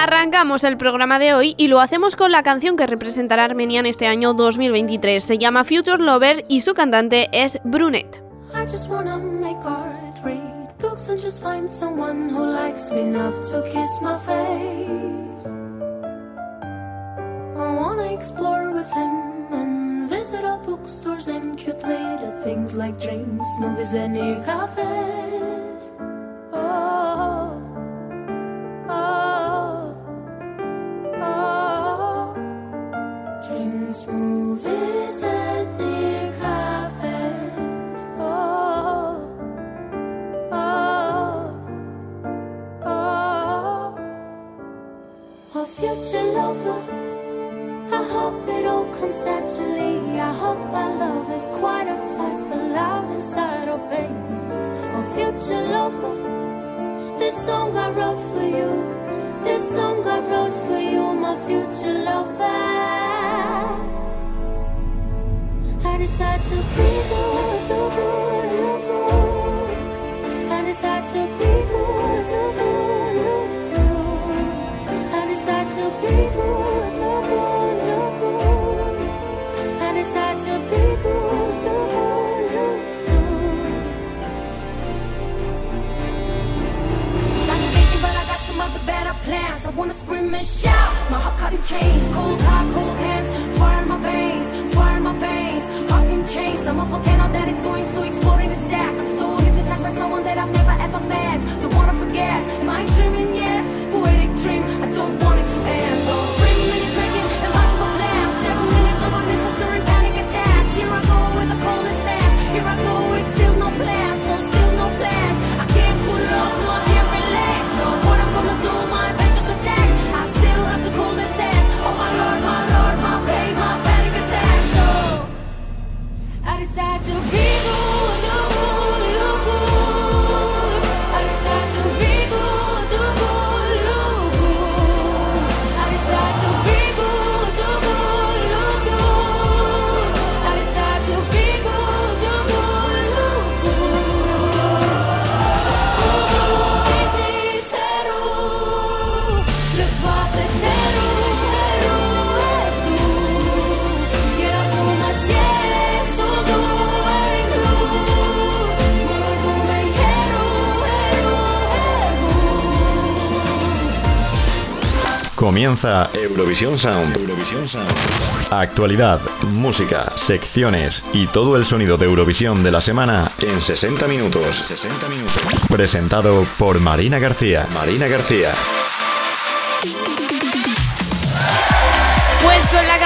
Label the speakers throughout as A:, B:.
A: Arrancamos el programa de hoy y lo hacemos con la canción que representará Armenia en este año 2023. Se llama Future Lover y su cantante es Brunette. I just wanna make art, read books and just find someone who likes me enough to kiss my face. I wanna explore with him and visit all bookstores and cute little things like drinks, movies, and new cafes. Oh, oh, for you. This song I wrote for you, my future lover. I decide to be good, good, good. I decide to be good, good, good. I decide to be good, wanna scream and shout. My heart caught in chains, cold heart, cold hands, fire in my veins, fire in my veins, heart in chains. I'm a volcano that is going to explode in a sec. I'm so hypnotized by someone that I've never ever met. Don't wanna forget, am I dreaming? Yes, poetic dream. I don't want it to end. Oh,
B: Comienza Eurovisión Sound. Actualidad, música, secciones y todo el sonido de Eurovisión de la semana en 60 minutos. 60 minutos. Presentado por Marina García. Marina García.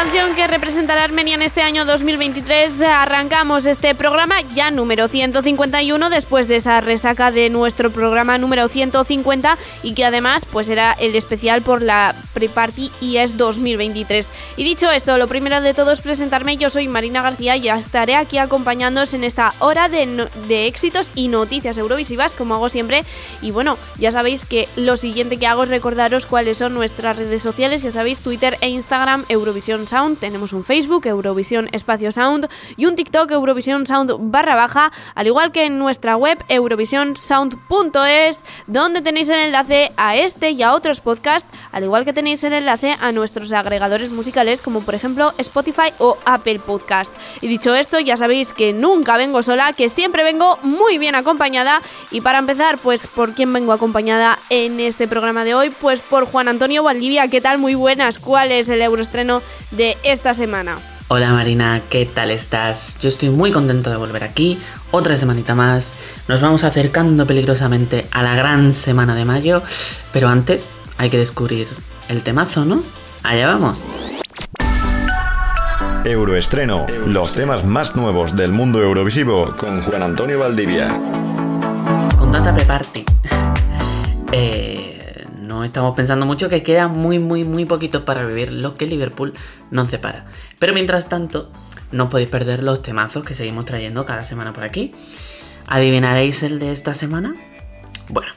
A: Canción que representará Armenia en este año 2023 arrancamos este programa ya número 151 después de esa resaca de nuestro programa número 150 y que además pues era el especial por la Pre-Party IES 2023. Y dicho esto, lo primero de todo es presentarme, yo soy Marina García y estaré aquí acompañándoos en esta hora de, no- de éxitos y noticias eurovisivas como hago siempre. Y bueno, ya sabéis que lo siguiente que hago es recordaros cuáles son nuestras redes sociales, ya sabéis Twitter e Instagram Eurovisión Tenemos un Facebook Eurovisión Espacio Sound y un TikTok Eurovisión Sound barra baja, al igual que en nuestra web eurovisionsound.es, donde tenéis el enlace a este y a otros podcasts, al igual que tenéis el enlace a nuestros agregadores musicales como por ejemplo Spotify o Apple Podcast. Y dicho esto, ya sabéis que nunca vengo sola, que siempre vengo muy bien acompañada y para empezar, pues ¿por quién vengo acompañada en este programa de hoy? Pues por Juan Antonio Valdivia, ¿qué tal? Muy buenas, ¿cuál es el euroestreno de esta semana?
C: Hola Marina, ¿qué tal estás? Yo estoy muy contento de volver aquí, otra semanita más. Nos vamos acercando peligrosamente a la gran semana de mayo, pero antes hay que descubrir el temazo, ¿no? Allá vamos.
B: Euroestreno. Los temas más nuevos del mundo eurovisivo con Juan Antonio Valdivia.
C: Con tanta preparte. Eh, estamos pensando mucho que queda muy, muy, muy poquito para vivir lo que Liverpool nos separa. Pero mientras tanto, no podéis perder los temazos que seguimos trayendo cada semana por aquí. ¿Adivinaréis el de esta semana? Bueno,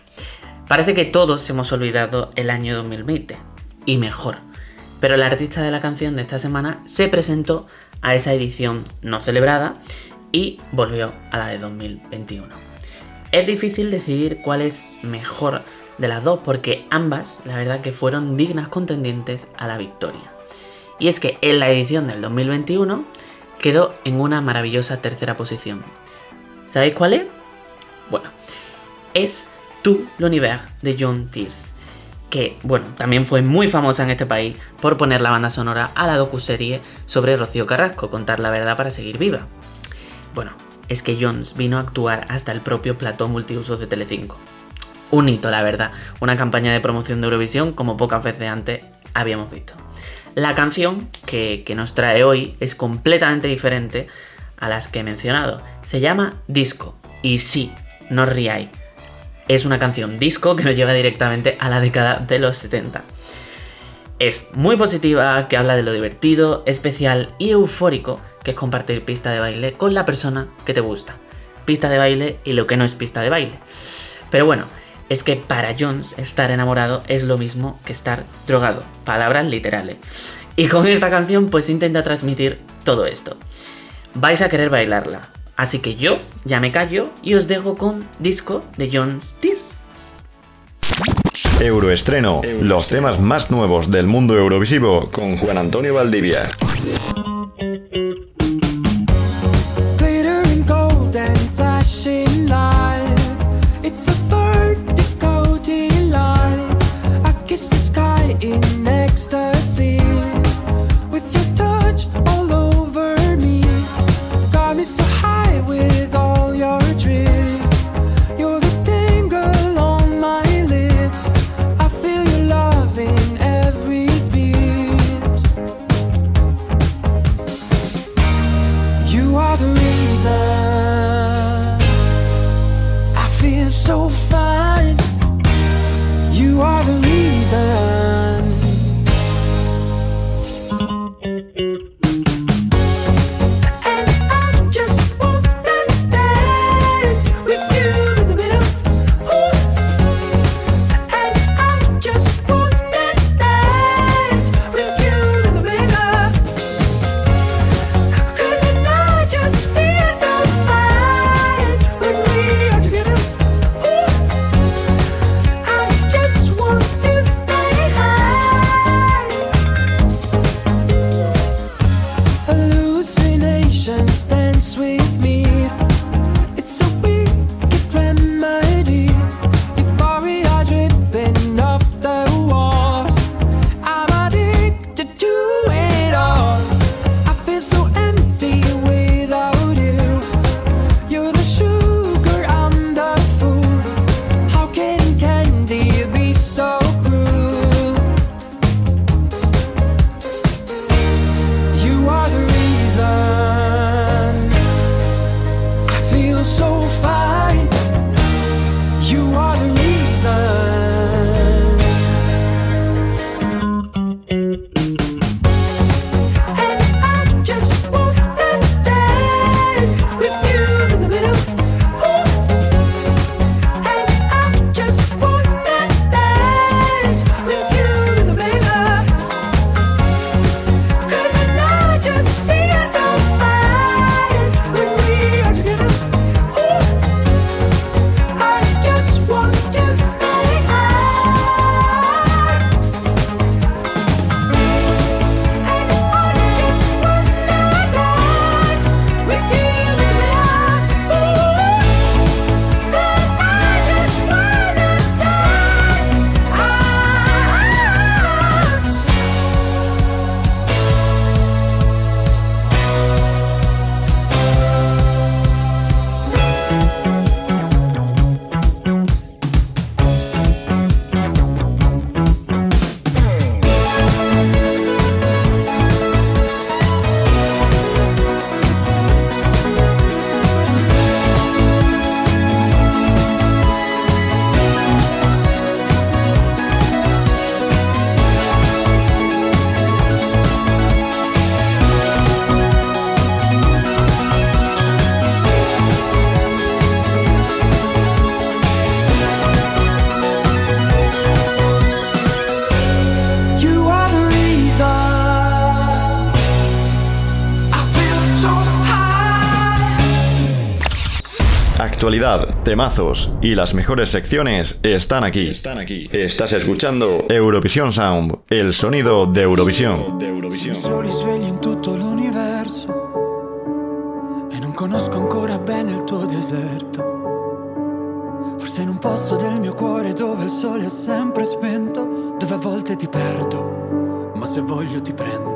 C: parece que todos hemos olvidado el año 2020. Y mejor. Pero el artista de la canción de esta semana se presentó a esa edición no celebrada y volvió a la de 2021. Es difícil decidir cuál es mejor de las dos porque ambas, la verdad que fueron dignas contendientes a la victoria. Y es que en la edición del 2021 quedó en una maravillosa tercera posición. ¿Sabéis cuál es? Bueno, es Tu l'univers de John Tears, que, bueno, también fue muy famosa en este país por poner la banda sonora a la docuserie sobre Rocío Carrasco, Contar la verdad para seguir viva. Bueno, es que Jones vino a actuar hasta el propio plató multiusos de Telecinco. Un hito, la verdad, una campaña de promoción de Eurovisión como pocas veces antes habíamos visto. La canción que, nos trae hoy es completamente diferente a las que he mencionado. Se llama Disco. Y sí, no os riáis. Es una canción disco que nos lleva directamente a la década de los 70. Es muy positiva, que habla de lo divertido, especial y eufórico que es compartir pista de baile con la persona que te gusta. Pista de baile y lo que no es pista de baile. Pero bueno, es que para Jones estar enamorado es lo mismo que estar drogado. Palabras literales. Y con esta canción pues intenta transmitir todo esto. Vais a querer bailarla. Así que yo ya me callo y os dejo con disco de Jones Tears.
D: Euroestreno, los temas más nuevos del mundo eurovisivo con Juan Antonio Valdivia.
B: Temazos y las mejores secciones están aquí. Están aquí. Estás escuchando Eurovisión Sound, el sonido de Eurovisión. De Eurovisión.
E: Soli svegli in tutto l'universo e non conosco ancora bene il tuo deserto. Forse in un posto del mio cuore dove il sole è sempre spento, dove a volte ti perdo, ma se voglio ti prendo.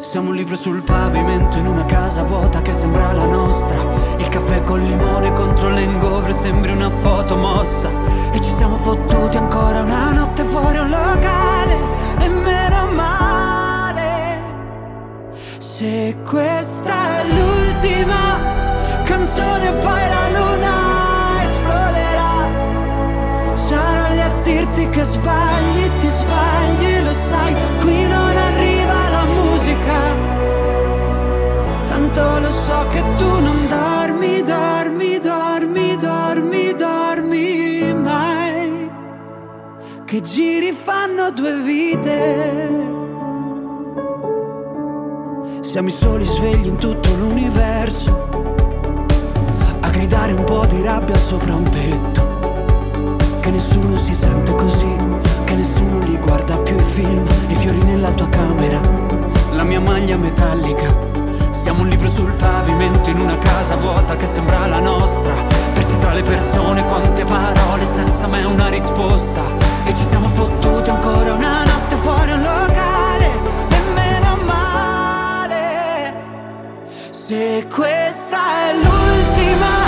E: Siamo un libro sul pavimento in una casa vuota che sembra la nostra. Il caffè col limone contro l'engovre sembri una foto mossa. E ci siamo fottuti ancora una notte fuori un locale. E meno male. Se questa è l'ultima canzone, poi la luna esploderà. Sarò lì a dirti che sbagli, ti sbagli, lo sai. So che tu non dormi, dormi, dormi, dormi, dormi mai. Che giri fanno due vite. Siamo i soli svegli in tutto l'universo. A gridare un po' di rabbia sopra un tetto. Che nessuno si sente così, che nessuno li guarda più i film, i fiori nella tua camera, la mia maglia metallica. Siamo un libro sul pavimento in una casa vuota che sembra la nostra. Persi tra le persone, quante parole senza mai una risposta. E ci siamo fottuti ancora una notte fuori un locale. E meno male. Se questa è l'ultima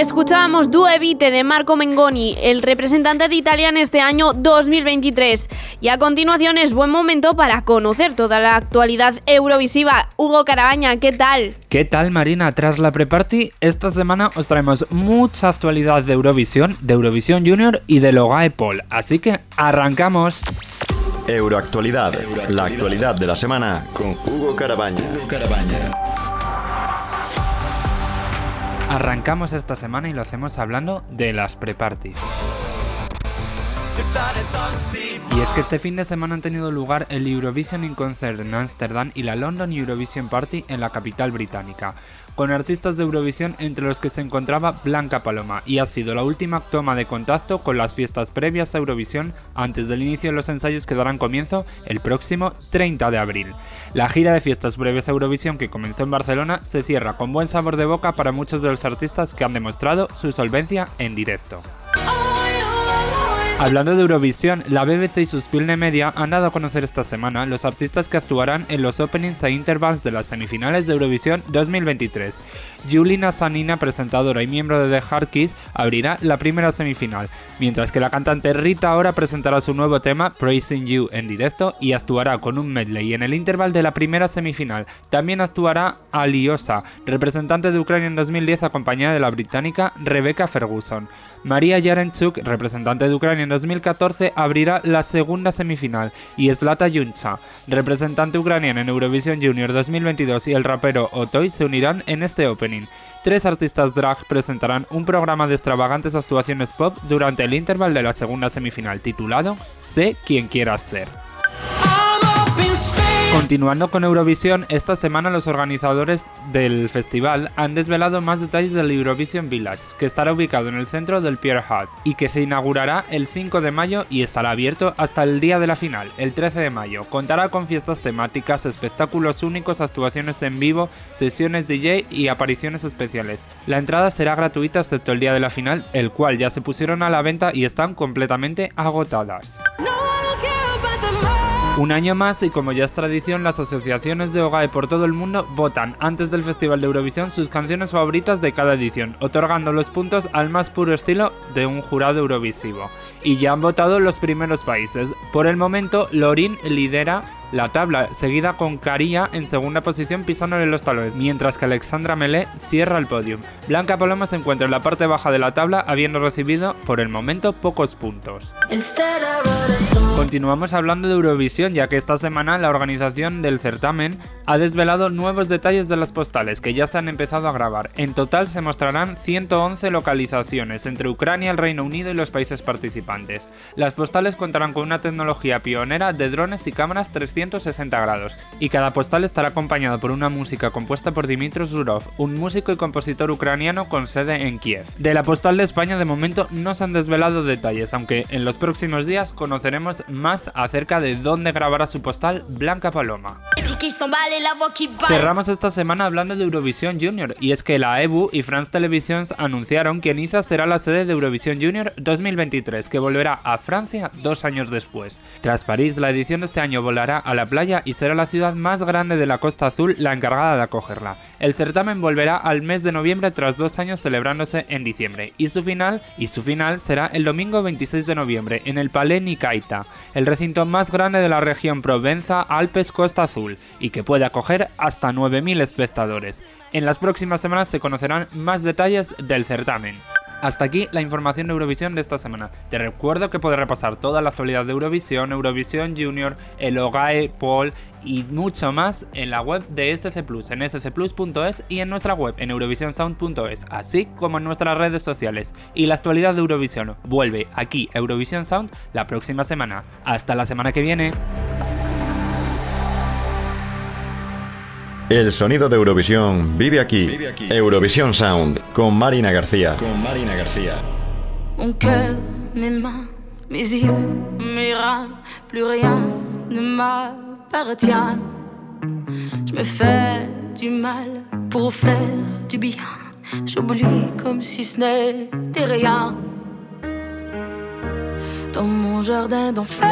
F: Escuchábamos Due Vite de Marco Mengoni, el representante de Italia en este año 2023. Y a continuación es buen momento para conocer toda la actualidad eurovisiva. Hugo Carabaña, ¿qué tal?
G: ¿Qué tal Marina? Tras la pre-party, esta semana os traemos mucha actualidad de Eurovisión, de Eurovisión Junior y de Logae Paul. Así que arrancamos.
B: Euroactualidad, la actualidad de la semana con Hugo Carabaña.
G: Arrancamos esta semana y lo hacemos hablando de las pre-parties. Y es que este fin de semana han tenido lugar el Eurovision in Concert en Ámsterdam y la London Eurovision Party en la capital británica, con artistas de Eurovisión entre los que se encontraba Blanca Paloma, y ha sido la última toma de contacto con las fiestas previas a Eurovisión antes del inicio de los ensayos que darán comienzo el próximo 30 de abril. La gira de fiestas previas a Eurovisión que comenzó en Barcelona se cierra con buen sabor de boca para muchos de los artistas que han demostrado su solvencia en directo. Hablando de Eurovisión, la BBC y sus Spilne Media han dado a conocer esta semana los artistas que actuarán en los openings e intervals de las semifinales de Eurovisión 2023. Julina Sanina, presentadora y miembro de The Hard abrirá la primera semifinal, mientras que la cantante Rita Ora presentará su nuevo tema Praising You en directo y actuará con un medley en el interval de la primera semifinal. También actuará Aliosa, representante de Ucrania en 2010 acompañada de la británica Rebecca Ferguson. María Yarenchuk, representante de Ucrania en 2014, abrirá la segunda semifinal y Zlata Yuncha, representante ucraniana en Eurovisión Junior 2022 y el rapero Otoy se unirán en este Tres artistas drag presentarán un programa de extravagantes actuaciones pop durante el interval de la segunda semifinal titulado Sé quien quieras ser. Continuando con Eurovisión, esta semana los organizadores del festival han desvelado más detalles del Eurovision Village, que estará ubicado en el centro del Pierre Hut y que se inaugurará el 5 de mayo y estará abierto hasta el día de la final, el 13 de mayo. Contará con fiestas temáticas, espectáculos únicos, actuaciones en vivo, sesiones DJ y apariciones especiales. La entrada será gratuita excepto el día de la final, el cual ya se pusieron a la venta y están completamente agotadas. Un año más y como ya es tradición, las asociaciones de OGAE por todo el mundo votan antes del Festival de Eurovisión sus canciones favoritas de cada edición, otorgando los puntos al más puro estilo de un jurado eurovisivo. Y ya han votado los primeros países. Por el momento, Lorin lidera la tabla, seguida con Caría en segunda posición pisándole los talones, mientras que Alexandra Melé cierra el podio. Blanca Paloma se encuentra en la parte baja de la tabla, habiendo recibido por el momento pocos puntos. Continuamos hablando de Eurovisión, ya que esta semana la organización del certamen ha desvelado nuevos detalles de las postales que ya se han empezado a grabar. En total se mostrarán 111 localizaciones entre Ucrania, el Reino Unido y los países participantes. Las postales contarán con una tecnología pionera de drones y cámaras 360 grados, y cada postal estará acompañado por una música compuesta por Dimitro Zurov, un músico y compositor ucraniano con sede en Kiev. De la postal de España de momento no se han desvelado detalles, aunque en los próximos días conoceremos más acerca de dónde grabará su postal Blanca Paloma. Cerramos esta semana hablando de Eurovisión Junior, y es que la EBU y France Televisions anunciaron que Niza será la sede de Eurovisión Junior 2023, que volverá a Francia dos años después. Tras París, la edición de este año volará a la playa y será la ciudad más grande de la Costa Azul la encargada de acogerla. El certamen volverá al mes de noviembre tras dos años celebrándose en diciembre, y su final, y su final será el domingo 26 de noviembre en el Palais Nicaita, el recinto más grande de la región Provenza-Alpes-Costa Azul, y que puede acoger hasta 9.000 espectadores. En las próximas semanas se conocerán más detalles del certamen. Hasta aquí la información de Eurovisión de esta semana. Te recuerdo que puedes repasar toda la actualidad de Eurovisión, Eurovisión Junior, el OGAE, Paul y mucho más en la web de SC Plus, en scplus.es y en nuestra web en eurovisionsound.es, así como en nuestras redes sociales. Y la actualidad de Eurovisión vuelve aquí Eurovisión Sound la próxima semana. Hasta la semana que viene.
B: El sonido de Eurovisión vive aquí. Eurovisión Sound con Marina García. Con Marina García.
H: Mon cœur, mes mains, mes yeux, mes reins, plus rien ne m'appartient. Je me fais du mal pour faire du bien. J'oublie comme si ce n'était rien. Dans mon jardin d'enfer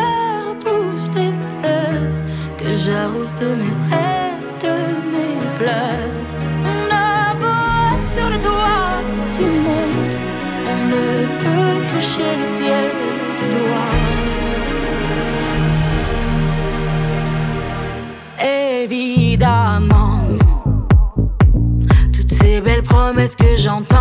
H: poussent des fleurs que j'arrose de mes rêves, de On a beau être sur le toit du monde, on ne peut toucher le ciel du doigt. Évidemment, toutes ces belles promesses que j'entends,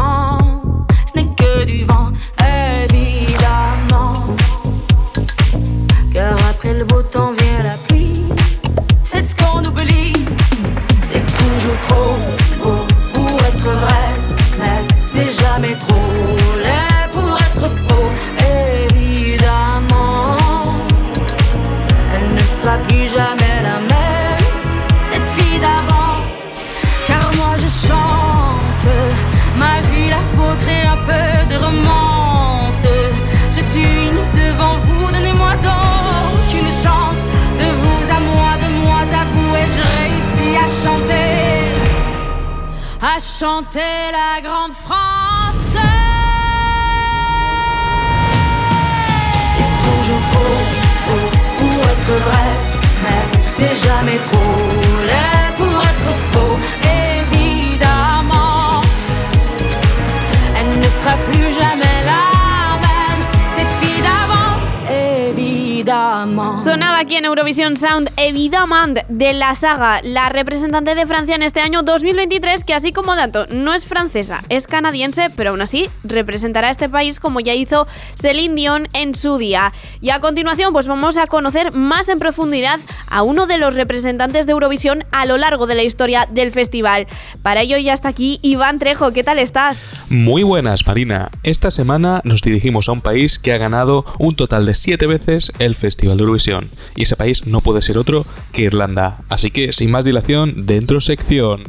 F: Eurovisión Sound Evidamand de la saga, la representante de Francia en este año 2023, que así como dato no es francesa, es canadiense, pero aún así representará a este país como ya hizo Celine Dion en su día. Y a continuación pues vamos a conocer más en profundidad a uno de los representantes de Eurovisión a lo largo de la historia del festival. Para ello ya está aquí Iván Trejo, ¿qué tal estás?
I: Muy buenas, Marina. Esta semana nos dirigimos a un país que ha ganado un total de siete veces el Festival de Eurovisión, y ese país no puede ser otro que Irlanda. Así que, sin más dilación, dentro sección.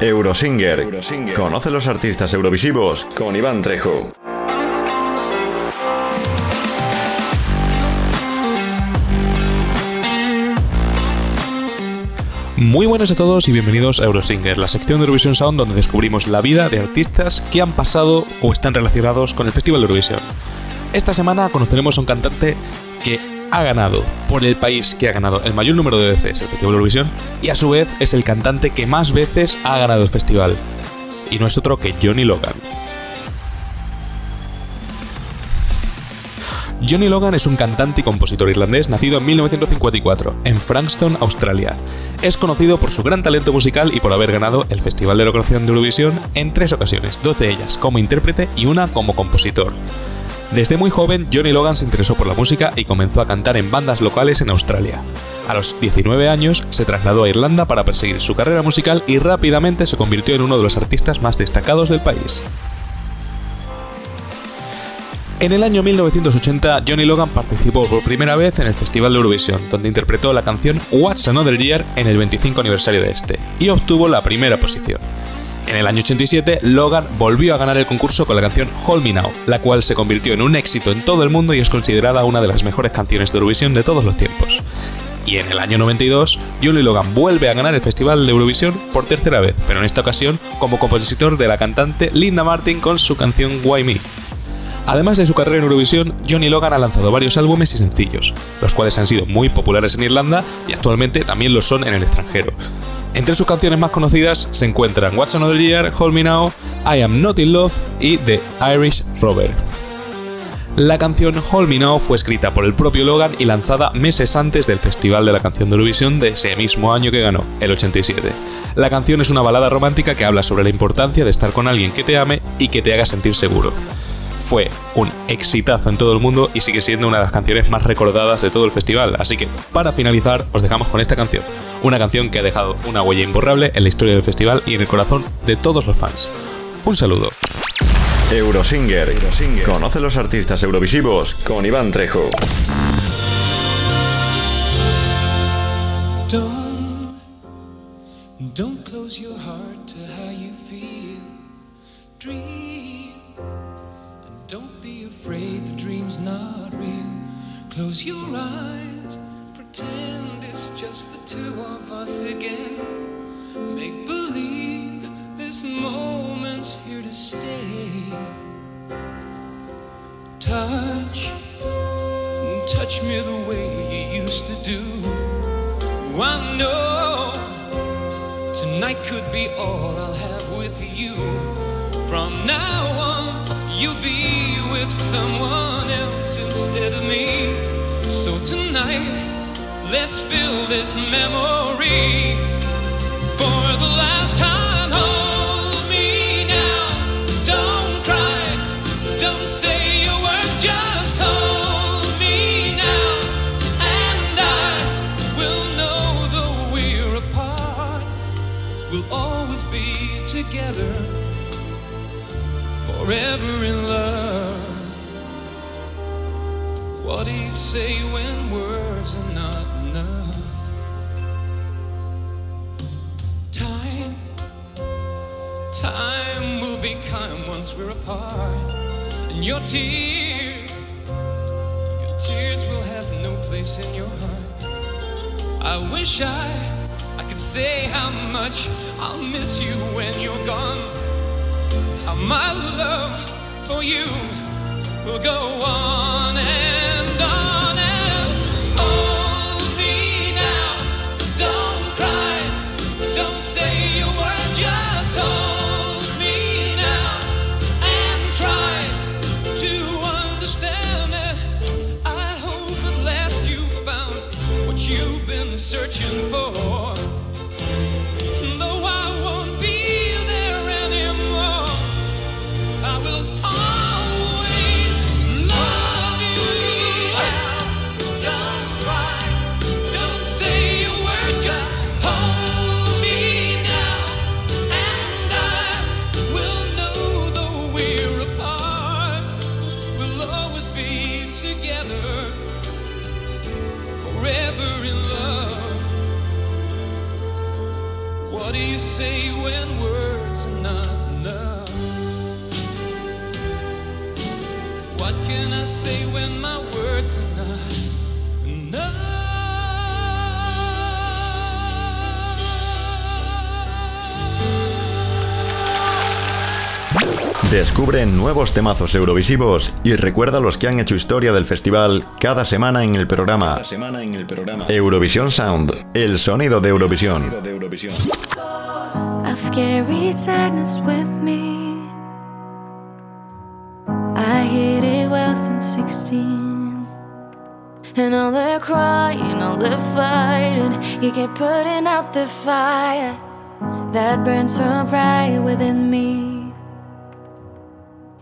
B: Eurosinger. Conoce los artistas eurovisivos con Iván Trejo.
I: Muy buenas a todos y bienvenidos a Eurosinger, la sección de Eurovisión Sound donde descubrimos la vida de artistas que han pasado o están relacionados con el Festival de Eurovisión. Esta semana conoceremos a un cantante que ha ganado por el país que ha ganado el mayor número de veces el Festival de Eurovisión y a su vez es el cantante que más veces ha ganado el festival. Y no es otro que Johnny Logan. Johnny Logan es un cantante y compositor irlandés nacido en 1954 en Frankston, Australia. Es conocido por su gran talento musical y por haber ganado el Festival de Locación de Eurovisión en tres ocasiones, dos de ellas como intérprete y una como compositor. Desde muy joven, Johnny Logan se interesó por la música y comenzó a cantar en bandas locales en Australia. A los 19 años se trasladó a Irlanda para perseguir su carrera musical y rápidamente se convirtió en uno de los artistas más destacados del país. En el año 1980, Johnny Logan participó por primera vez en el Festival de Eurovisión, donde interpretó la canción What's Another Year en el 25 aniversario de este, y obtuvo la primera posición. En el año 87, Logan volvió a ganar el concurso con la canción Hold Me Now, la cual se convirtió en un éxito en todo el mundo y es considerada una de las mejores canciones de Eurovisión de todos los tiempos. Y en el año 92, Johnny Logan vuelve a ganar el Festival de Eurovisión por tercera vez, pero en esta ocasión como compositor de la cantante Linda Martin con su canción Why Me. Además de su carrera en Eurovisión, Johnny Logan ha lanzado varios álbumes y sencillos, los cuales han sido muy populares en Irlanda y actualmente también lo son en el extranjero. Entre sus canciones más conocidas se encuentran What's Another Year, Hold Me Now, I Am Not in Love y The Irish Rover. La canción Hold Me Now fue escrita por el propio Logan y lanzada meses antes del Festival de la Canción de Eurovisión de ese mismo año que ganó, el 87. La canción es una balada romántica que habla sobre la importancia de estar con alguien que te ame y que te haga sentir seguro fue un exitazo en todo el mundo y sigue siendo una de las canciones más recordadas de todo el festival. Así que, para finalizar, os dejamos con esta canción. Una canción que ha dejado una huella imborrable en la historia del festival y en el corazón de todos los fans. Un saludo.
B: Eurosinger. Conoce los artistas eurovisivos con Iván Trejo.
J: Don't, close your heart to how you feel. Dream. Don't be afraid the dream's not real. Close your eyes, pretend it's just the two of us again. Make believe this moment's here to stay. Touch, touch me the way you used to do. I know tonight could be all I'll have with you. From now on, you'll be with someone else instead of me. So tonight, let's fill this memory for the last time. Forever in love. What do you say when words are not enough? Time, time will be kind once we're apart. And your tears, your tears will have no place in your heart. I wish I, I could say how much I'll miss you when you're gone how my love for you will go on and
B: Descubre nuevos temazos eurovisivos y recuerda los que han hecho historia del festival cada semana en el programa.
K: semana en el programa.
B: Eurovisión Sound, el sonido de Eurovisión.
K: de Eurovisión.
L: I've carried sadness with me. I hid it well since 16. And all the crying, all the fighting, you kept putting out the fire that burns so bright within me.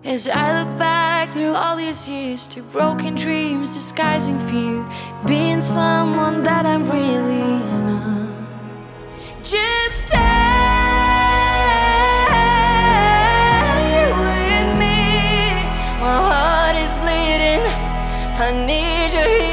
L: As I look back through all these years to broken dreams, disguising fear, being someone that I'm really not. Just stay with me. My heart is bleeding. I need your healing.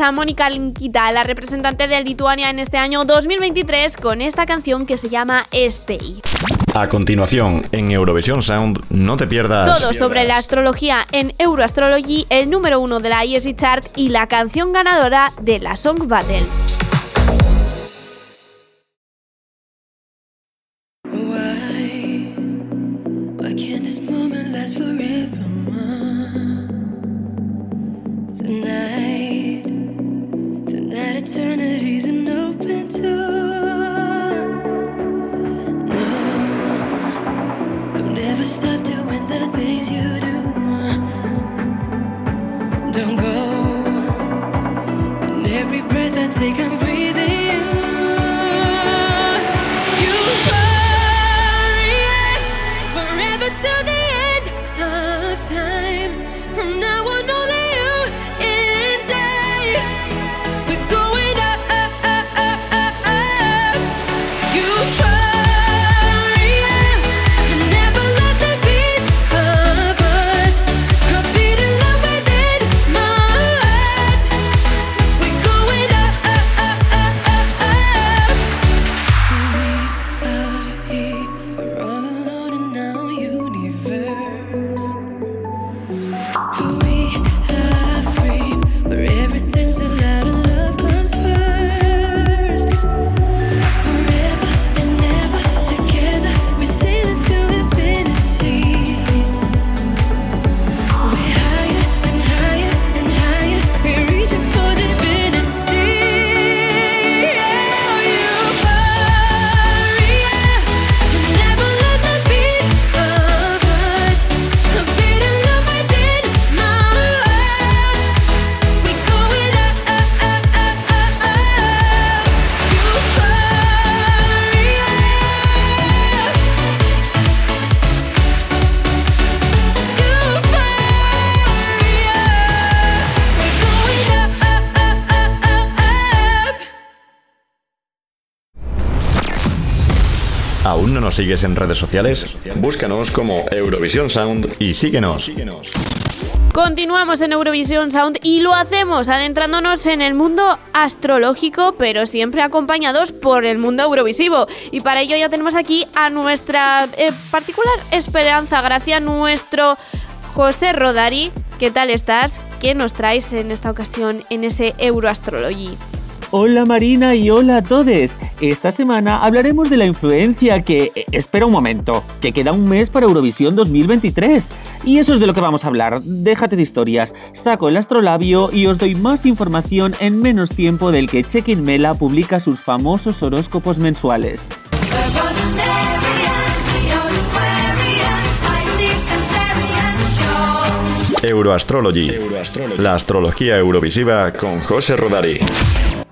F: A Mónica Linkita, la representante de Lituania en este año 2023, con esta canción que se llama Stay.
B: A continuación, en Eurovisión Sound, no te pierdas.
F: Todo sobre la astrología en Euroastrology, el número uno de la ESI Chart y la canción ganadora de la Song Battle.
B: Sigues en redes sociales? Búscanos como Eurovisión Sound y síguenos.
F: Continuamos en Eurovisión Sound y lo hacemos adentrándonos en el mundo astrológico, pero siempre acompañados por el mundo eurovisivo. Y para ello ya tenemos aquí a nuestra eh, particular esperanza, gracias a nuestro José Rodari. ¿Qué tal estás? ¿qué nos traes en esta ocasión en ese Euroastrology?
M: Hola Marina y hola a todos. Esta semana hablaremos de la influencia que... eh, Espera un momento, que queda un mes para Eurovisión 2023. Y eso es de lo que vamos a hablar. Déjate de historias. Saco el astrolabio y os doy más información en menos tiempo del que Check-in Mela publica sus famosos horóscopos mensuales.
B: Euroastrology. La astrología eurovisiva con José Rodari.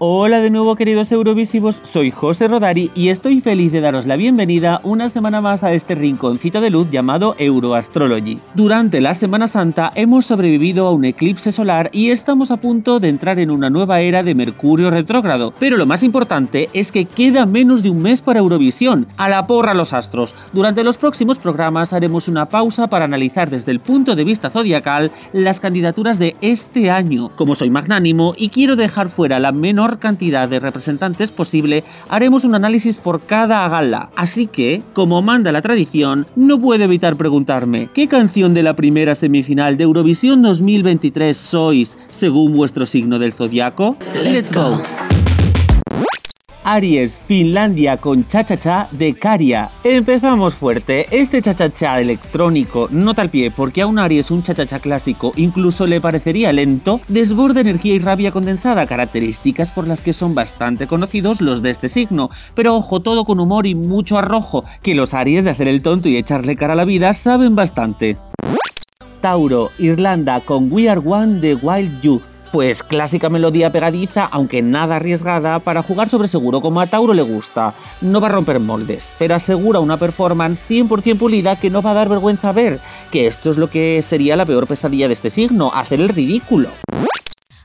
M: Hola de nuevo queridos Eurovisivos, soy José Rodari y estoy feliz de daros la bienvenida una semana más a este rinconcito de luz llamado Euroastrology. Durante la Semana Santa hemos sobrevivido a un eclipse solar y estamos a punto de entrar en una nueva era de Mercurio retrógrado, pero lo más importante es que queda menos de un mes para Eurovisión, a la porra los astros. Durante los próximos programas haremos una pausa para analizar desde el punto de vista zodiacal las candidaturas de este año. Como soy magnánimo y quiero dejar fuera la menor cantidad de representantes posible, haremos un análisis por cada gala. Así que, como manda la tradición, no puedo evitar preguntarme, ¿qué canción de la primera semifinal de Eurovisión 2023 sois según vuestro signo del zodiaco? Let's go. Aries, Finlandia con cha-cha-cha de Caria. Empezamos fuerte. Este cha-cha-cha electrónico, nota al pie, porque a un Aries un cha-cha-cha clásico incluso le parecería lento, desborda energía y rabia condensada, características por las que son bastante conocidos los de este signo. Pero ojo, todo con humor y mucho arrojo, que los Aries de hacer el tonto y echarle cara a la vida saben bastante. Tauro, Irlanda con We Are One de Wild Youth. Pues clásica melodía pegadiza, aunque nada arriesgada, para jugar sobre seguro como a Tauro le gusta. No va a romper moldes, pero asegura una performance 100% pulida que no va a dar vergüenza ver, que esto es lo que sería la peor pesadilla de este signo, hacer el ridículo.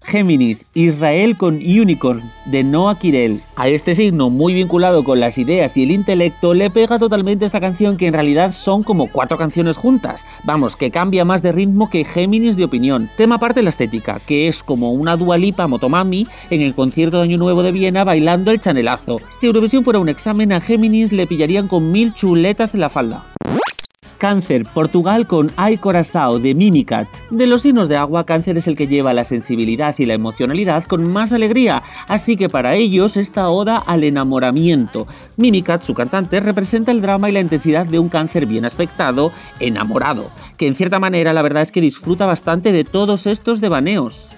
M: Géminis, Israel con Unicorn, de Noah Kirel. A este signo, muy vinculado con las ideas y el intelecto, le pega totalmente esta canción que en realidad son como cuatro canciones juntas. Vamos, que cambia más de ritmo que Géminis de opinión. Tema aparte la estética, que es como una dualipa motomami en el concierto de Año Nuevo de Viena bailando el chanelazo. Si Eurovisión fuera un examen a Géminis, le pillarían con mil chuletas en la falda. Cáncer, Portugal con Ay Corazao de Mimicat. De los signos de agua, Cáncer es el que lleva la sensibilidad y la emocionalidad con más alegría, así que para ellos esta oda al enamoramiento. Mimicat, su cantante, representa el drama y la intensidad de un cáncer bien aspectado, enamorado, que en cierta manera la verdad es que disfruta bastante de todos estos devaneos.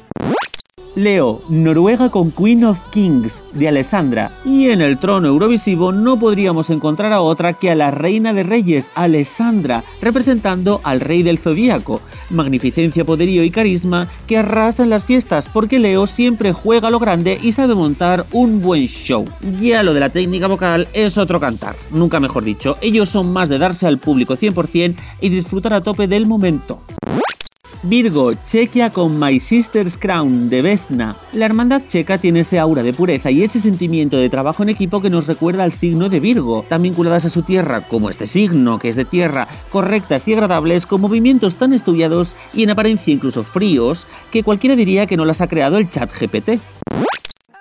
M: Leo, Noruega con Queen of Kings de Alessandra. Y en el trono eurovisivo no podríamos encontrar a otra que a la reina de reyes, Alessandra, representando al rey del zodíaco. Magnificencia, poderío y carisma que arrasan las fiestas porque Leo siempre juega a lo grande y sabe montar un buen show. Ya lo de la técnica vocal es otro cantar, nunca mejor dicho. Ellos son más de darse al público 100% y disfrutar a tope del momento. Virgo, Chequia con My Sister's Crown de Vesna. La hermandad checa tiene ese aura de pureza y ese sentimiento de trabajo en equipo que nos recuerda al signo de Virgo, tan vinculadas a su tierra como este signo, que es de tierra, correctas y agradables, con movimientos tan estudiados y en apariencia incluso fríos, que cualquiera diría que no las ha creado el chat GPT.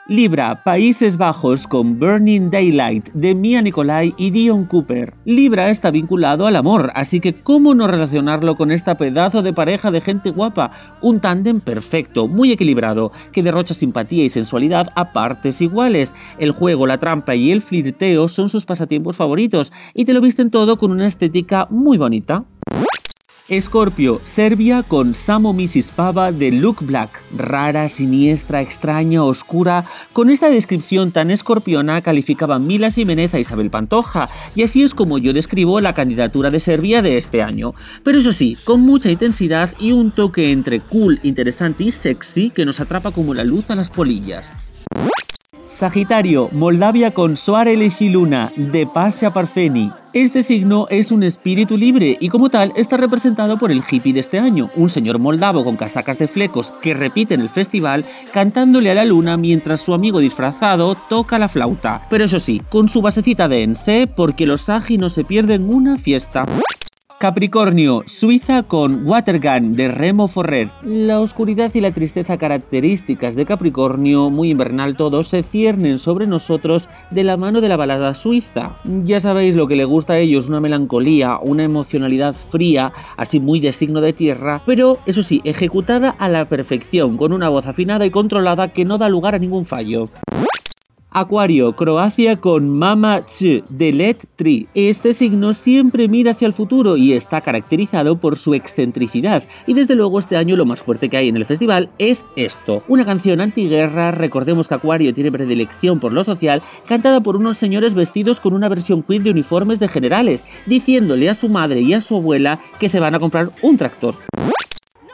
M: Libra, Países Bajos con Burning Daylight de Mia Nicolai y Dion Cooper. Libra está vinculado al amor, así que ¿cómo no relacionarlo con esta pedazo de pareja de gente guapa? Un tándem perfecto, muy equilibrado, que derrocha simpatía y sensualidad a partes iguales. El juego, la trampa y el flirteo son sus pasatiempos favoritos y te lo visten todo con una estética muy bonita. Escorpio, Serbia con Samo Mrs. Pava de Look Black. Rara, siniestra, extraña, oscura. Con esta descripción tan escorpiona calificaban Mila Jiménez a Isabel Pantoja, y así es como yo describo la candidatura de Serbia de este año. Pero eso sí, con mucha intensidad y un toque entre cool, interesante y sexy que nos atrapa como la luz a las polillas. Sagitario, Moldavia con Soare Luna de Pasha Parfeni. Este signo es un espíritu libre y como tal está representado por el hippie de este año, un señor moldavo con casacas de flecos que repite en el festival cantándole a la luna mientras su amigo disfrazado toca la flauta. Pero eso sí, con su basecita de ense porque los sagi no se pierden una fiesta. Capricornio, Suiza con Watergun de Remo Forrer. La oscuridad y la tristeza características de Capricornio, muy invernal todo, se ciernen sobre nosotros de la mano de la balada suiza. Ya sabéis lo que le gusta a ellos, una melancolía, una emocionalidad fría, así muy de signo de tierra, pero eso sí, ejecutada a la perfección, con una voz afinada y controlada que no da lugar a ningún fallo. Acuario, Croacia con Mama Ch de Led Tree. Este signo siempre mira hacia el futuro y está caracterizado por su excentricidad. Y desde luego este año lo más fuerte que hay en el festival es esto. Una canción antiguerra, recordemos que Acuario tiene predilección por lo social, cantada por unos señores vestidos con una versión queen de uniformes de generales, diciéndole a su madre y a su abuela que se van a comprar un tractor.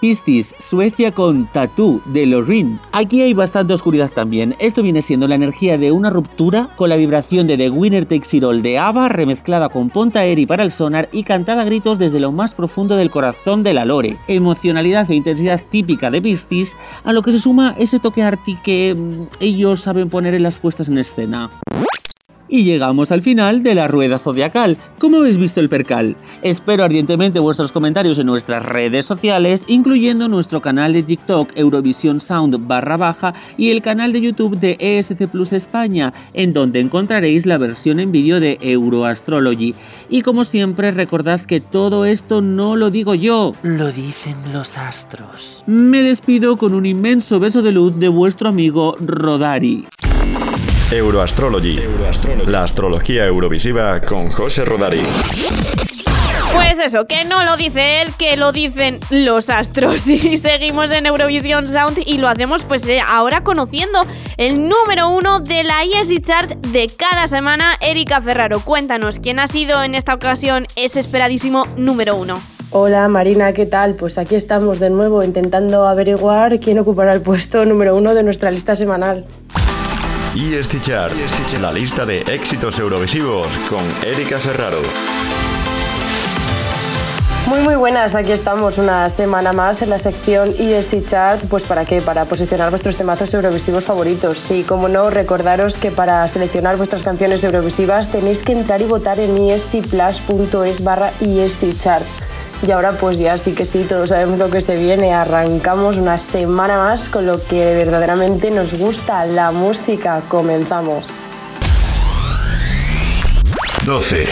M: Piscis, Suecia con Tattoo de Lorraine. Aquí hay bastante oscuridad también. Esto viene siendo la energía de una ruptura con la vibración de The Winner Takes All de ABBA remezclada con Ponta Eri para el sonar y cantada a gritos desde lo más profundo del corazón de la Lore. Emocionalidad e intensidad típica de Piscis, a lo que se suma ese toque arty que mm, ellos saben poner en las puestas en escena. Y llegamos al final de la rueda zodiacal. ¿Cómo habéis visto el percal? Espero ardientemente vuestros comentarios en nuestras redes sociales, incluyendo nuestro canal de TikTok Eurovisión Sound barra baja y el canal de YouTube de ESC Plus España, en donde encontraréis la versión en vídeo de Euroastrology. Y como siempre, recordad que todo esto no lo digo yo,
E: Lo dicen los astros.
M: me despido con un inmenso beso de luz de vuestro amigo Rodari.
B: Euroastrology. La astrología eurovisiva con José Rodari.
F: Pues eso, que no lo dice él, que lo dicen los astros. Y seguimos en Eurovision Sound y lo hacemos pues eh, ahora conociendo el número uno de la ESC Chart de cada semana, Erika Ferraro. Cuéntanos, ¿quién ha sido en esta ocasión ese esperadísimo número uno?
N: Hola Marina, ¿qué tal? Pues aquí estamos de nuevo intentando averiguar quién ocupará el puesto número uno de nuestra lista semanal.
B: Y Chart, la lista de éxitos eurovisivos con Erika Ferraro.
N: Muy muy buenas, aquí estamos una semana más en la sección ESC Chart, pues para qué, para posicionar vuestros temazos eurovisivos favoritos. Sí, como no, recordaros que para seleccionar vuestras canciones eurovisivas tenéis que entrar y votar en escplus.es barra ESC Chart. Y ahora pues ya sí que sí, todos sabemos lo que se viene, arrancamos una semana más con lo que verdaderamente nos gusta, la música, comenzamos.
B: 12.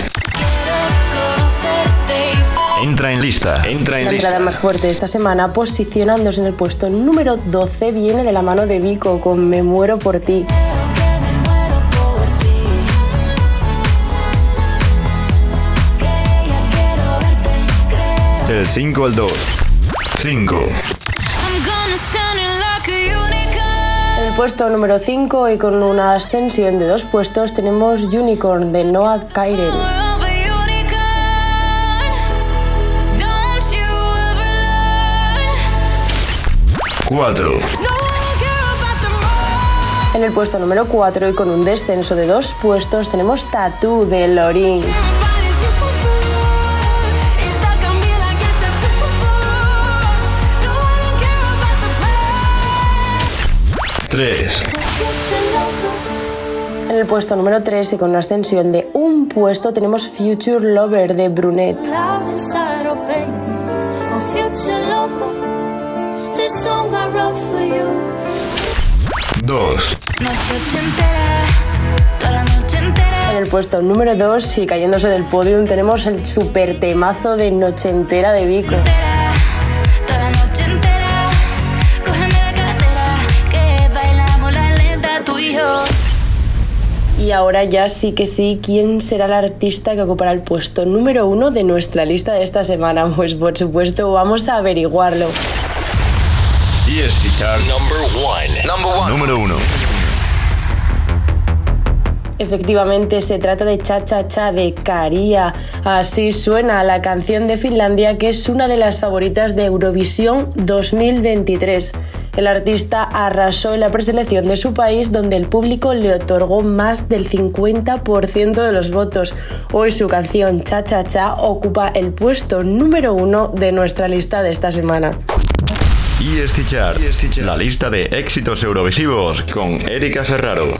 B: Entra en lista. Entra en
N: La entrada
B: lista.
N: más fuerte esta semana, posicionándose en el puesto número 12, viene de la mano de Vico con Me muero por ti.
B: Del 5 al 2. 5.
N: En el puesto número 5 y con una ascensión de dos puestos tenemos Unicorn de Noah Kairel.
B: 4.
N: En el puesto número 4 y con un descenso de dos puestos tenemos Tattoo de Lorin.
B: 3.
N: En el puesto número 3 y con una ascensión de un puesto tenemos Future Lover de Brunet.
A: Loud inside, baby, future lover. This song I wrote for you.
B: 2.
N: En el puesto número 2 y cayéndose del podium tenemos el super temazo de Noche Entera de Vico. Ahora ya sí que sí, ¿quién será el artista que ocupará el puesto número uno de nuestra lista de esta semana? Pues por supuesto vamos a averiguarlo.
B: ESC Chart Number 1. Número 1.
N: Efectivamente, se trata de Cha Cha Cha de Caria. Así suena la canción de Finlandia, que es una de las favoritas de Eurovisión 2023. El artista arrasó en la preselección de su país, donde el público le otorgó más del 50% de los votos. Hoy su canción Cha Cha Cha ocupa el puesto número uno de nuestra lista de esta semana.
B: ESC Chart. La lista de éxitos eurovisivos con Erika Ferraro.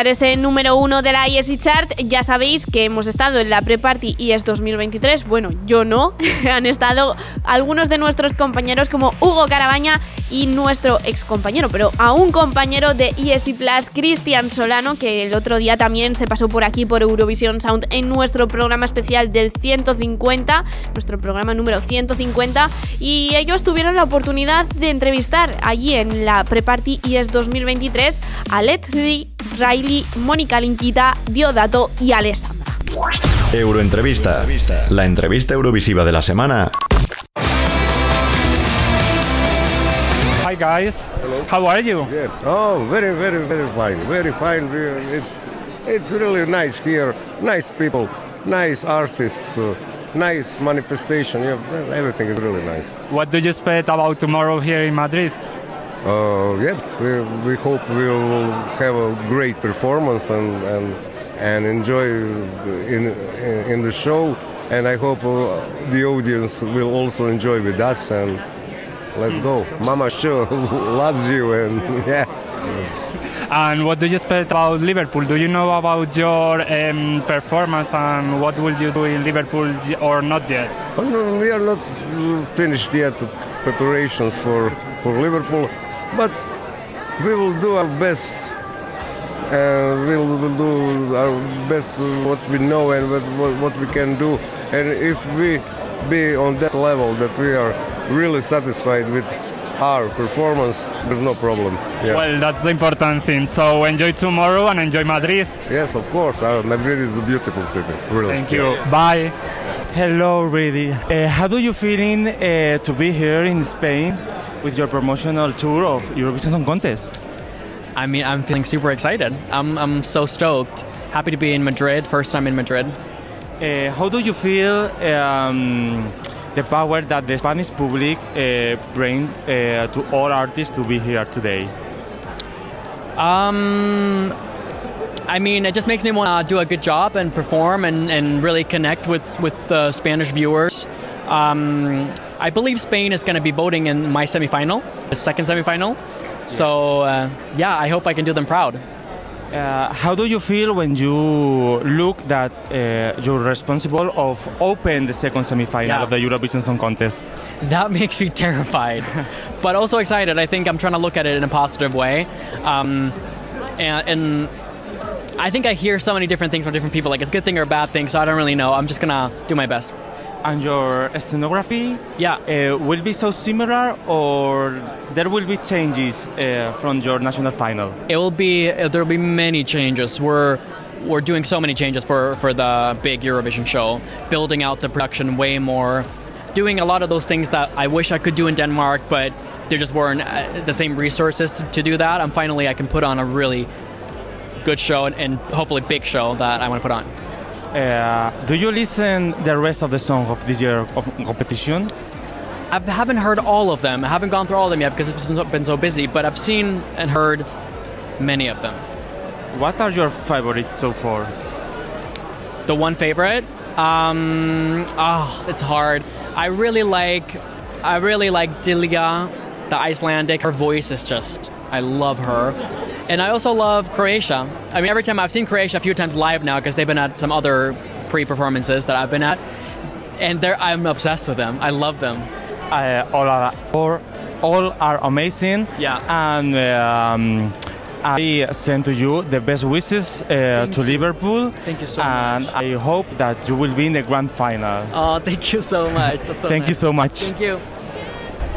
F: Ese número uno de la ESI Chart, ya sabéis que hemos estado en la pre-party ES 2023. Bueno, yo no. Han estado algunos de nuestros compañeros como Hugo Carabaña y nuestro ex compañero, pero a un compañero de ESI Plus, Cristian Solano, que el otro día también se pasó por aquí por Eurovisión Sound en nuestro programa especial del 150, nuestro programa número 150, y ellos tuvieron la oportunidad de entrevistar allí en la pre-party ES 2023 a Let Thee, Riley, Mónica Linquita, Diodato y Alessandra.
B: Euroentrevista. La entrevista eurovisiva de la semana
G: Guys. How are you?
O: Good. Oh, very, very, very fine. Very fine. It's, it's really nice here. Nice people, nice artists, uh, nice manifestation. Yeah, everything is really nice.
G: What do you expect about tomorrow here in Madrid?
O: Uh, yeah, we, we hope we will have a great performance and and, and enjoy in in the show. And I hope uh, the audience will also enjoy with us. And let's go. Mama sure loves you. And yeah.
G: And what do you expect about Liverpool? Do you know about your um, performance and what will you do in Liverpool or not yet?
O: Oh, we are not finished yet preparations for, for Liverpool, but we will do our best. Uh, we will will do our best what we know and what, what we can do. And if we be on that level that we are really satisfied with our performance, there's no problem. Yeah.
G: Well, that's the important thing. So enjoy tomorrow and enjoy Madrid.
O: yes, of course. Uh, Madrid is a beautiful city. Really.
G: Thank you. Bye.
P: Hello, Rudy. Uh, how do you feeling uh, to be here in Spain with your promotional tour of Eurovision Song Contest?
Q: I mean, I'm feeling super excited. I'm, I'm so stoked. Happy to be in Madrid, first time in Madrid.
P: Uh, how do you feel um, the power that the Spanish public uh, bring uh, to all artists to be here today?
Q: Um, I mean, it just makes me want to do a good job and perform and, and really connect with with the Spanish viewers. Um, I believe Spain is going to be voting in my semifinal, the second semifinal. So uh, yeah, I hope I can do them proud.
P: Uh, how do you feel when you look that uh, you're responsible of open the second semi-final
Q: Yeah.
P: of the Eurovision Song Contest?
Q: That makes me terrified, but also excited. I think I'm trying to look at it in a positive way, um, and, and I think I hear so many different things from different people. Like it's a good thing or a bad thing, so I don't really know. I'm just gonna do my best.
P: And your scenography,
Q: yeah,
P: uh, will be so similar, or there will be changes uh, from your national final?
Q: It will be uh, there will be many changes. We're we're doing so many changes for for the big Eurovision show, building out the production way more, doing a lot of those things that I wish I could do in Denmark, but there just weren't uh, the same resources to, to do that. And finally, I can put on a really good show and, and hopefully big show that I want to put on.
P: Uh, do you listen the rest of the song of this year of competition?
Q: I haven't heard all of them. I haven't gone through all of them yet because it's been so- busy. But I've seen and heard many of them.
P: What are your favorites so far?
Q: The one favorite, um, oh, it's hard. I really like, I really like Dilia, the Icelandic. Her voice is just, I love her, and I also love Croatia. I mean, every time I've seen Croatia a few times live now because they've been at some other pre-performances that I've been at, and they're I'm obsessed with them. I love them.
P: Uh, all are all, all are amazing.
Q: Yeah.
P: And um, I send to you the best wishes uh, to Liverpool.
Q: Thank you so
P: and
Q: much.
P: And I hope that you will be in the grand final.
Q: Oh, thank you so much. That's so
P: Thank you so much.
Q: Thank you.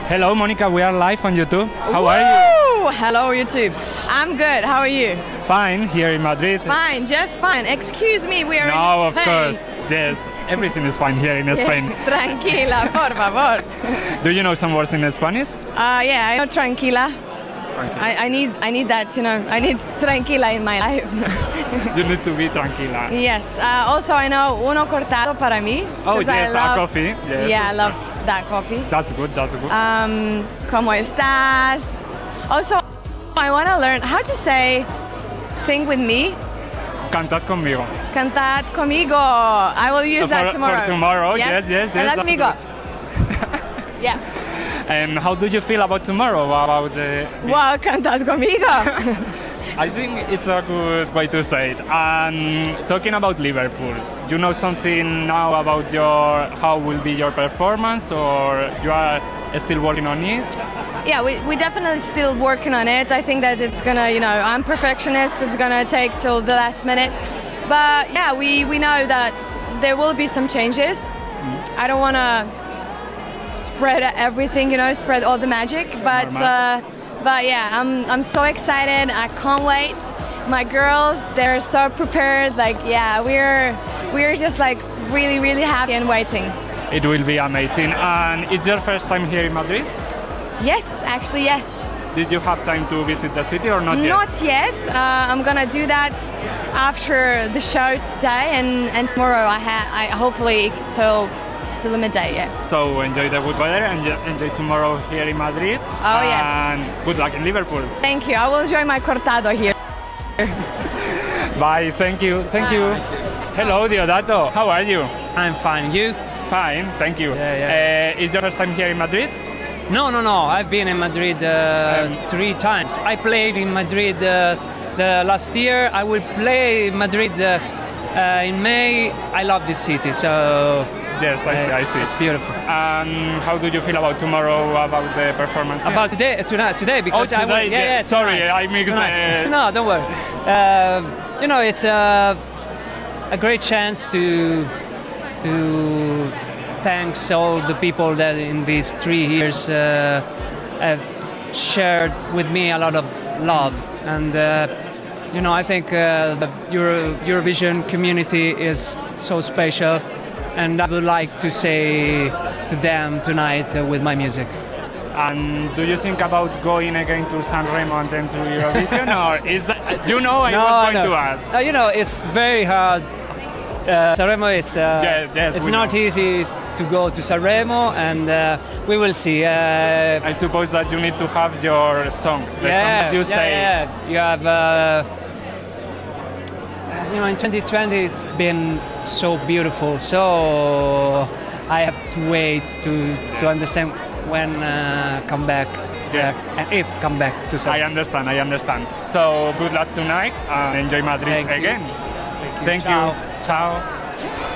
R: Hello, Monica. We are live on YouTube. How are you?
S: Hello, YouTube. I'm good. How are you?
R: Fine. Here in Madrid.
S: Fine, just fine. Excuse me, we are
R: No,
S: in
R: of course. Yes, everything is fine here in Spain.
S: Tranquila, por favor.
R: Do you know some words in Spanish?
S: Uh, yeah, I know tranquila. I, I need I need that, you know. I need tranquila in my life.
R: You need to be tranquila.
S: yes. Uh, also, I know uno cortado para mí.
R: Oh,
S: I
R: yes, a
S: love-
R: coffee, yes.
S: Yeah, I love that coffee.
R: That's good. That's good.
S: Um, ¿Cómo estás? Also, I want to learn how to say sing with me.
R: Cantad conmigo.
S: Cantad conmigo. I will use
R: For-
S: that
R: for
S: tomorrow.
R: tomorrow, yes, yes, yes, that's
S: conmigo. yeah.
R: And how do you feel about tomorrow? About the?
S: Well, cantad conmigo.
R: I think it's a good way to say it. And talking about Liverpool, you know something now about your how will be your performance, or you are still working on it?
S: yeah, we we definitely still working on it. I think that it's gonna, you know, I'm perfectionist. It's gonna take till the last minute. But yeah, we we know that there will be some changes. Mm-hmm. I don't wanna spread everything, you know, spread all the magic. But uh, but yeah, I'm I'm so excited. I can't wait. My girls, they're so prepared. Like yeah, we're we're just like really really happy and waiting.
R: It will be amazing. And it's your first time here in Madrid.
S: Yes, actually yes.
R: Did you have time to visit the city or not yet?
S: Not yet. Uh, I'm gonna do that after the show today, and, and tomorrow I ha- I hopefully till till the midday. Yeah.
R: So enjoy the good weather and enjoy- enjoy tomorrow here in Madrid.
S: Oh, yes.
R: And good luck in Liverpool.
S: Thank you. I will enjoy my cortado here.
R: Bye. Thank you. Thank you. Hello, Diodato. How are you?
T: I'm fine. You?
R: Fine. Thank you.
T: yeah.
R: Uh, is your first time here in Madrid?
T: No, no, no. I've been in Madrid uh, three times. I played in Madrid uh, the last year. I will play in Madrid uh, uh, in May. I love this city, so
R: Yes, I see. I see.
T: it's beautiful.
R: Um, how do you feel about tomorrow? About the performance?
T: About today, tonight, today because
R: Oh,
T: I will,
R: today,
T: yeah,
R: yeah. Sorry,
T: tonight.
R: I mixed the-
T: No, don't worry. Uh, you know, it's a, a great chance to to thanks all the people that in these three years uh, have shared with me a lot of love and. Uh, you know, I think uh, the Euro- Eurovision community is so special, and I would like to say to them tonight uh, with my music.
R: And do you think about going again to San Remo and then to Eurovision, or is that, you know I
T: No,
R: was going
T: no.
R: to ask?
T: Uh, you know, it's very hard. Uh, Sanremo, it's uh,
R: Yeah, yes,
T: it's not
R: know.
T: easy to go to Sanremo, and uh, we will see. Uh,
R: I suppose that you need to have your song, the song that you
T: yeah,
R: say.
T: yeah. You have, uh, you know, in 2020 it's been so beautiful. So I have to wait to to understand when uh, come back.
R: Yeah.
T: uh, and if come back to
R: I understand, I understand. So good luck tonight and enjoy Madrid
T: Thank you.
R: again. Thank you.
T: Ciao.
R: Ciao.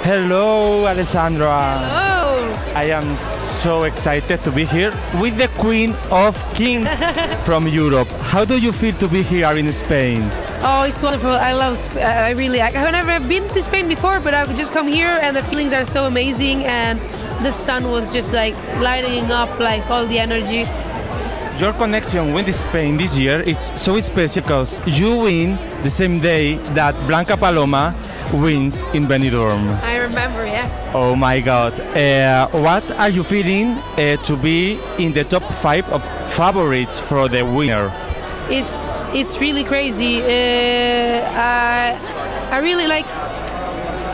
P: Hello, Alessandra.
U: Oh,
P: I am so excited to be here with the Queen of Kings from Europe. How do you feel to be here in Spain?
V: Oh, it's wonderful. I love. Sp- I really. I have never been to Spain before, but I would just come here, and the feelings are so amazing. And the sun was just like lighting up, like all the energy.
P: Your connection with Spain this year is so special because you win the same day that Blanca Paloma wins in Benidorm.
V: I remember, yeah.
P: Oh my God! Uh, what are you feeling uh, to be in the top five of favorites for the winner?
V: It's it's really crazy. Uh, I I really like.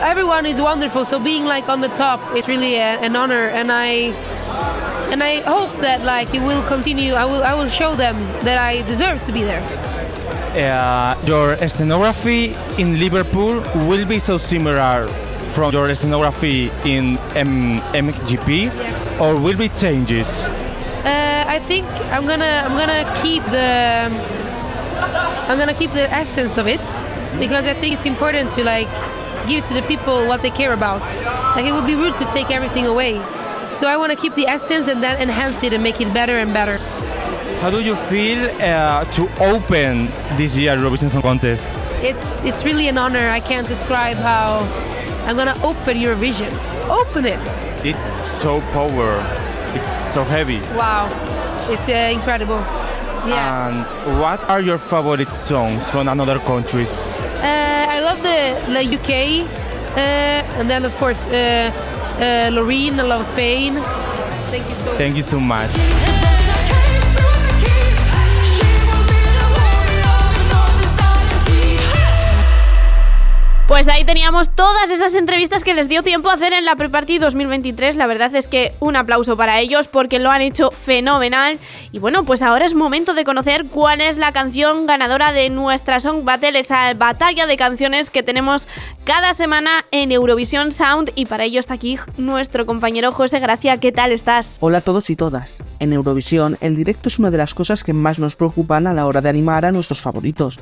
V: Everyone is wonderful, so being like on the top is really a, an honor, and I and I hope that like it will continue. I will I will show them that I deserve to be there.
P: Uh, your scenography in Liverpool will be so similar from your scenography in M- MGP, or will be changes?
V: Uh, I think I'm gonna I'm gonna keep the I'm gonna keep the essence of it because I think it's important to like give to the people what they care about. Like it would be rude to take everything away. So I want to keep the essence and then enhance it and make it better and better.
P: How do you feel uh, to open this year Eurovision Song Contest?
V: It's it's really an honor. I can't describe how I'm gonna open Eurovision. Open it.
P: It's so power. It's so heavy.
V: Wow, it's uh, incredible. Yeah.
P: And what are your favorite songs from another countries?
V: Uh, I love the the UK, uh, and then of course uh, uh, Loreen. I love Spain. Thank you so.
P: Thank you so much.
F: Pues ahí teníamos todas esas entrevistas que les dio tiempo a hacer en la Pre-Party 2023. La verdad es que un aplauso para ellos porque lo han hecho fenomenal. Y bueno, pues ahora es momento de conocer cuál es la canción ganadora de nuestra Song Battle, esa batalla de canciones que tenemos cada semana en Eurovisión Sound. Y para ello está aquí nuestro compañero José Gracia. ¿Qué tal estás?
W: Hola a todos y todas. En Eurovisión, el directo es una de las cosas que más nos preocupan a la hora de animar a nuestros favoritos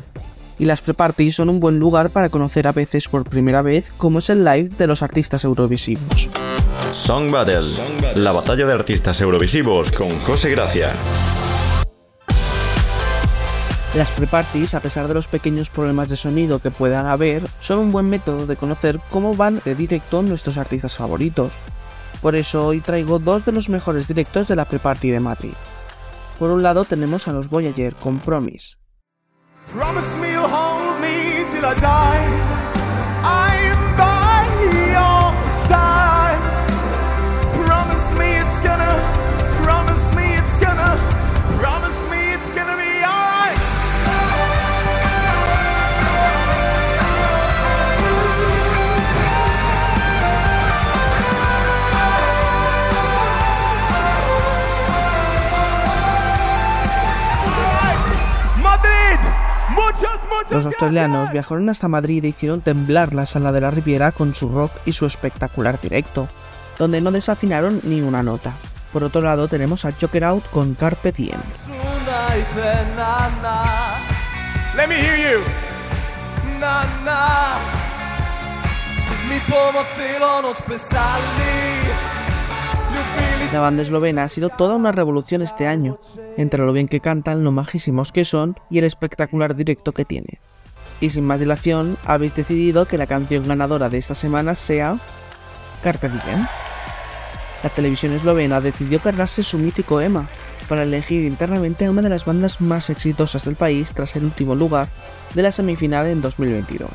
W: y las pre-parties son un buen lugar para conocer a veces por primera vez cómo es el live de los artistas eurovisivos.
B: Song Battle, la batalla de artistas eurovisivos con José Gracia.
W: Las pre-parties, a pesar de los pequeños problemas de sonido que puedan haber, son un buen método de conocer cómo van de directo nuestros artistas favoritos. Por eso hoy traigo dos de los mejores directos de la pre-party de Madrid. Por un lado tenemos a los Voyager con Promise,
X: Promise me you'll hold me till I die.
W: Los australianos viajaron hasta Madrid e hicieron temblar la sala de la Riviera con su rock y su espectacular directo, donde no desafinaron ni una nota. Por otro lado tenemos a Joker Out con Carpe Diem.
X: Let me hear you. Nanas. Mi
W: La banda eslovena ha sido toda una revolución este año, entre lo bien que cantan, lo majísimos que son y el espectacular directo que tiene. Y sin más dilación, habéis decidido que la canción ganadora de esta semana sea Carpe Diem. La televisión eslovena decidió cargarse su mítico Emma para elegir internamente a una de las bandas más exitosas del país tras el último lugar de la semifinal en 2022.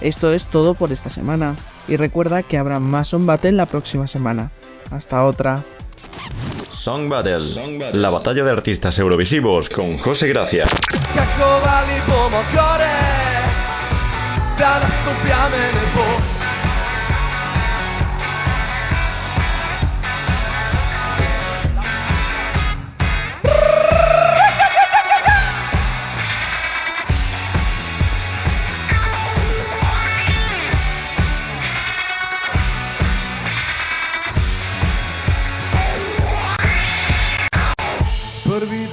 W: Esto es todo por esta semana, y recuerda que habrá más On Battle la próxima semana. Hasta otra.
B: Song Battle, la batalla de artistas eurovisivos con José Gracia.
X: Nebo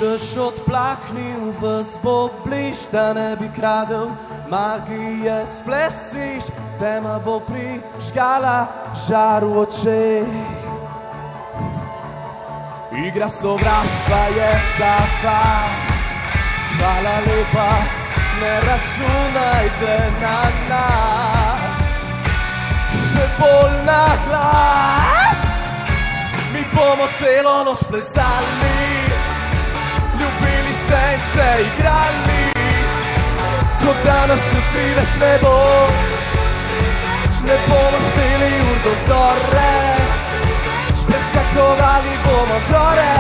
X: Dež odplahnil, vas bo bliž, da ne bi kradel magije splesiš, tema bo prižgala žar v očeh. Igra sovraštva je za vas, hvala lepa, ne računajte na nas, še bolj na glas. Mi bomo celo noč plesali, ljubili se in se igrali, kot da nas jutri več ne bo. Ne bomo šteli ur do zore, preskakovali bomo gore.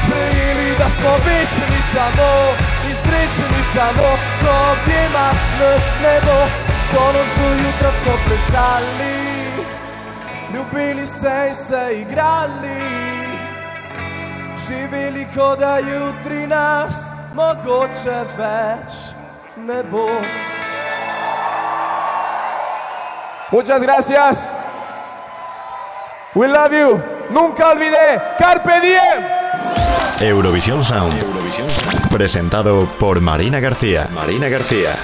X: Sprejeli, da smo večni samo, izrečeni samo, ko objema nas nebo, so noč do jutra smo plesali. Ljubili se in se igrali, živeli kot da jutri nas mogoče več ne bo. Muchas gracias. We love you. Nunca olvidé. Carpe diem.
B: Eurovisión Sound. Presentado por Marina García. Marina García.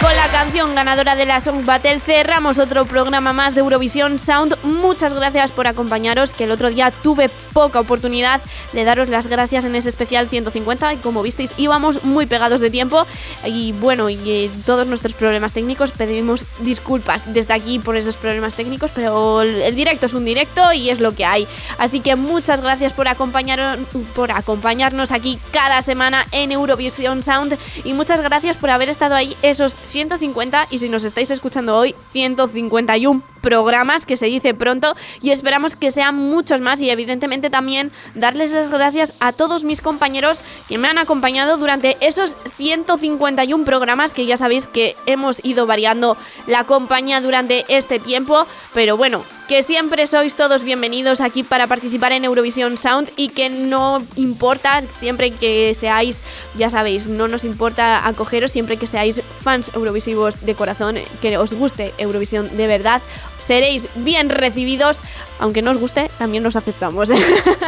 F: Con la canción ganadora de la Song Battle cerramos otro programa más de Eurovisión Sound. Muchas gracias por acompañaros, que el otro día tuve poca oportunidad de daros las gracias en ese especial 150 y como visteis íbamos muy pegados de tiempo. Y bueno, y eh, todos nuestros problemas técnicos pedimos disculpas desde aquí por esos problemas técnicos, pero el, el directo es un directo y es lo que hay. Así que muchas gracias por, acompañar, por acompañarnos aquí cada semana en Eurovisión Sound. Y muchas gracias por haber estado ahí esos 150 y si nos estáis escuchando hoy 151 programas que se dice pronto y esperamos que sean muchos más y evidentemente también darles las gracias a todos mis compañeros que me han acompañado durante esos 151 programas que ya sabéis que hemos ido variando la compañía durante este tiempo. Pero bueno que siempre sois todos bienvenidos aquí para participar en Eurovisión Sound y que no importa siempre que seáis, ya sabéis, no nos importa acogeros siempre que seáis fans eurovisivos de corazón, que os guste Eurovisión de verdad, seréis bien recibidos, aunque no os guste, también nos aceptamos.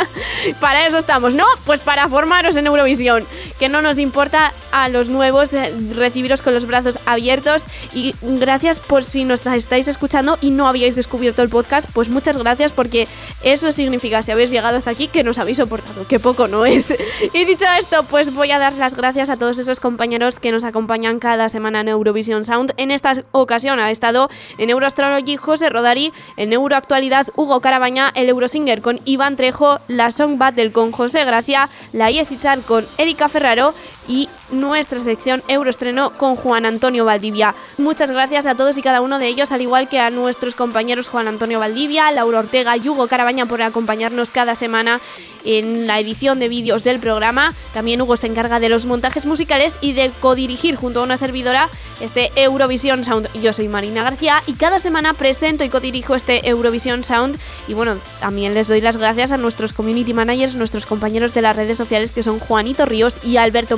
F: para eso estamos, ¿no? Pues para formaros en Eurovisión, que no nos importa a los nuevos eh, recibiros con los brazos abiertos y gracias por si nos estáis escuchando y no habíais descubierto el podcast, pues muchas gracias porque eso significa si habéis llegado hasta aquí que nos habéis soportado, que poco no es. y dicho esto, pues voy a dar las gracias a todos esos compañeros que nos acompañan cada semana en Eurovisión Sound. En esta ocasión ha estado en Euroastrology José Rodari, en Euroactualidad Hugo Carabaña, el Eurosinger con Iván Trejo, la Song Battle con José Gracia, la Yes Char con Erika Ferraro y nuestra sección Euroestreno con Juan Antonio Valdivia. Muchas gracias a todos y cada uno de ellos, al igual que a nuestros compañeros Juan Antonio Valdivia, Laura Ortega y Hugo Carabaña por acompañarnos cada semana en la edición de vídeos del programa. También Hugo se encarga de los montajes musicales y de codirigir junto a una servidora este Eurovisión Sound. Yo soy Marina García y cada semana presento y codirijo este Eurovisión Sound. Y bueno, también les doy las gracias a nuestros community managers, nuestros compañeros de las redes sociales que son Juanito Ríos y Alberto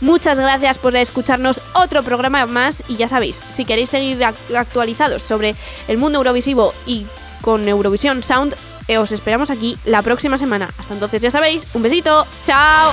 F: Muchas gracias por escucharnos otro programa más y ya sabéis, si queréis seguir actualizados sobre el mundo eurovisivo y con Eurovisión Sound, eh, os esperamos aquí la próxima semana. Hasta entonces ya sabéis, un besito, chao.